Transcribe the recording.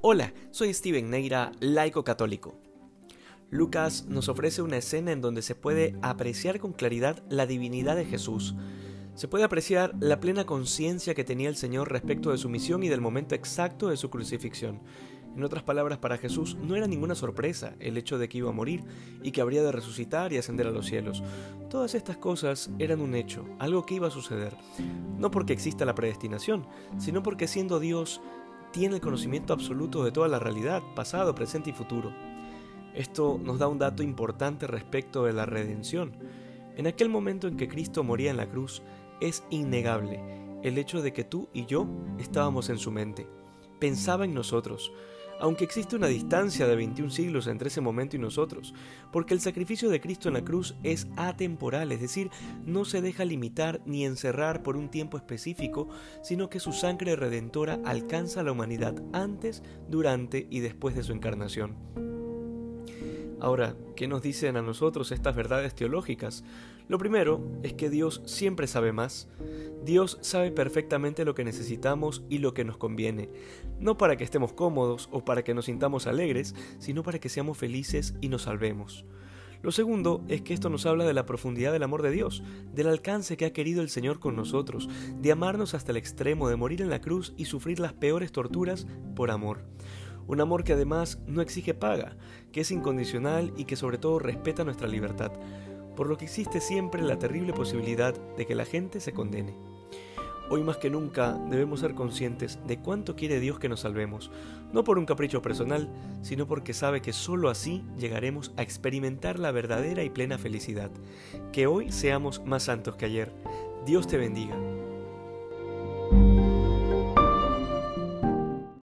Hola, soy Steven Neira, laico católico. Lucas nos ofrece una escena en donde se puede apreciar con claridad la divinidad de Jesús. Se puede apreciar la plena conciencia que tenía el Señor respecto de su misión y del momento exacto de su crucifixión. En otras palabras, para Jesús no era ninguna sorpresa el hecho de que iba a morir y que habría de resucitar y ascender a los cielos. Todas estas cosas eran un hecho, algo que iba a suceder. No porque exista la predestinación, sino porque siendo Dios tiene el conocimiento absoluto de toda la realidad, pasado, presente y futuro. Esto nos da un dato importante respecto de la redención. En aquel momento en que Cristo moría en la cruz, es innegable el hecho de que tú y yo estábamos en su mente. Pensaba en nosotros, aunque existe una distancia de 21 siglos entre ese momento y nosotros, porque el sacrificio de Cristo en la cruz es atemporal, es decir, no se deja limitar ni encerrar por un tiempo específico, sino que su sangre redentora alcanza a la humanidad antes, durante y después de su encarnación. Ahora, ¿qué nos dicen a nosotros estas verdades teológicas? Lo primero es que Dios siempre sabe más. Dios sabe perfectamente lo que necesitamos y lo que nos conviene, no para que estemos cómodos o para que nos sintamos alegres, sino para que seamos felices y nos salvemos. Lo segundo es que esto nos habla de la profundidad del amor de Dios, del alcance que ha querido el Señor con nosotros, de amarnos hasta el extremo de morir en la cruz y sufrir las peores torturas por amor. Un amor que además no exige paga, que es incondicional y que sobre todo respeta nuestra libertad, por lo que existe siempre la terrible posibilidad de que la gente se condene. Hoy más que nunca debemos ser conscientes de cuánto quiere Dios que nos salvemos, no por un capricho personal, sino porque sabe que sólo así llegaremos a experimentar la verdadera y plena felicidad. Que hoy seamos más santos que ayer. Dios te bendiga.